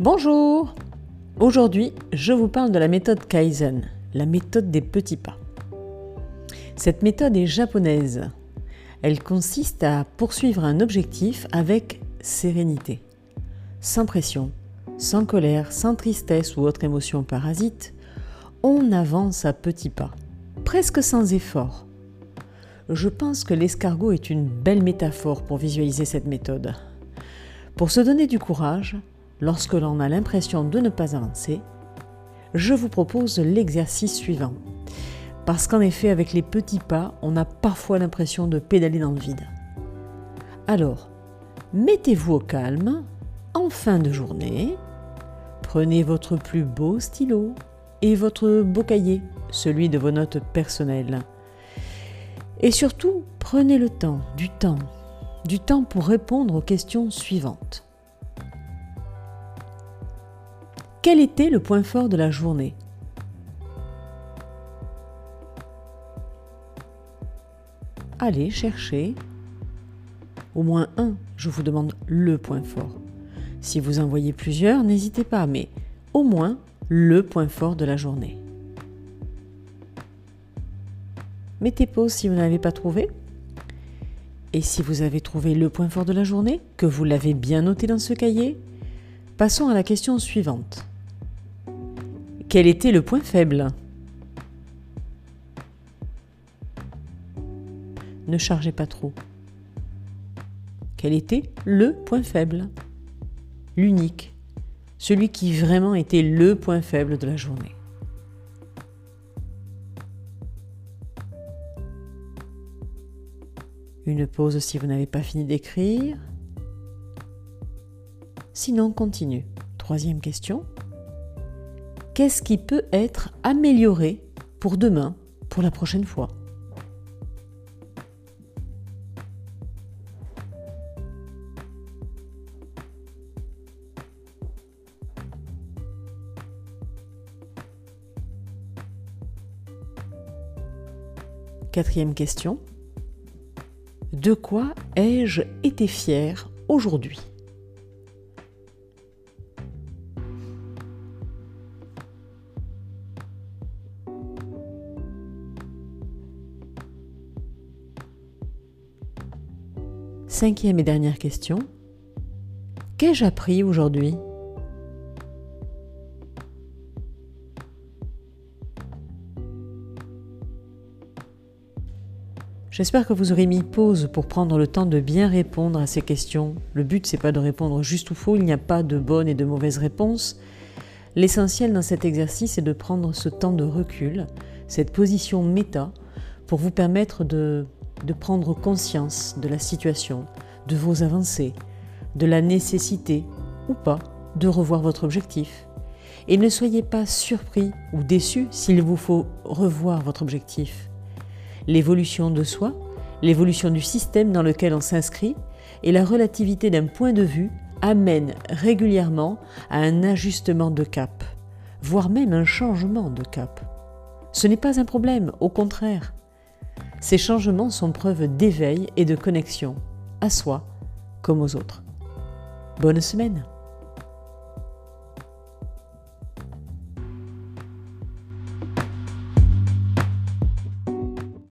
Bonjour Aujourd'hui, je vous parle de la méthode Kaizen, la méthode des petits pas. Cette méthode est japonaise. Elle consiste à poursuivre un objectif avec sérénité, sans pression, sans colère, sans tristesse ou autre émotion parasite. On avance à petits pas, presque sans effort. Je pense que l'escargot est une belle métaphore pour visualiser cette méthode. Pour se donner du courage, lorsque l'on a l'impression de ne pas avancer, je vous propose l'exercice suivant. Parce qu'en effet, avec les petits pas, on a parfois l'impression de pédaler dans le vide. Alors, mettez-vous au calme en fin de journée, prenez votre plus beau stylo et votre beau cahier, celui de vos notes personnelles. Et surtout, prenez le temps, du temps, du temps pour répondre aux questions suivantes. Quel était le point fort de la journée? Allez chercher au moins un, je vous demande le point fort. Si vous en voyez plusieurs, n'hésitez pas, mais au moins le point fort de la journée. Mettez pause si vous n'avez pas trouvé. Et si vous avez trouvé le point fort de la journée, que vous l'avez bien noté dans ce cahier, passons à la question suivante. Quel était le point faible? Ne chargez pas trop. Quel était le point faible? L'unique. Celui qui vraiment était le point faible de la journée. Une pause si vous n'avez pas fini d'écrire. Sinon, continue. Troisième question qu'est-ce qui peut être amélioré pour demain, pour la prochaine fois? Quatrième question. De quoi ai-je été fier aujourd'hui? Cinquième et dernière question. Qu'ai-je appris aujourd'hui? J'espère que vous aurez mis pause pour prendre le temps de bien répondre à ces questions. Le but, c'est pas de répondre juste ou faux, il n'y a pas de bonne et de mauvaise réponse. L'essentiel dans cet exercice est de prendre ce temps de recul, cette position méta, pour vous permettre de de prendre conscience de la situation, de vos avancées, de la nécessité ou pas de revoir votre objectif. Et ne soyez pas surpris ou déçus s'il vous faut revoir votre objectif. L'évolution de soi, l'évolution du système dans lequel on s'inscrit et la relativité d'un point de vue amènent régulièrement à un ajustement de cap, voire même un changement de cap. Ce n'est pas un problème, au contraire. Ces changements sont preuve d'éveil et de connexion, à soi comme aux autres. Bonne semaine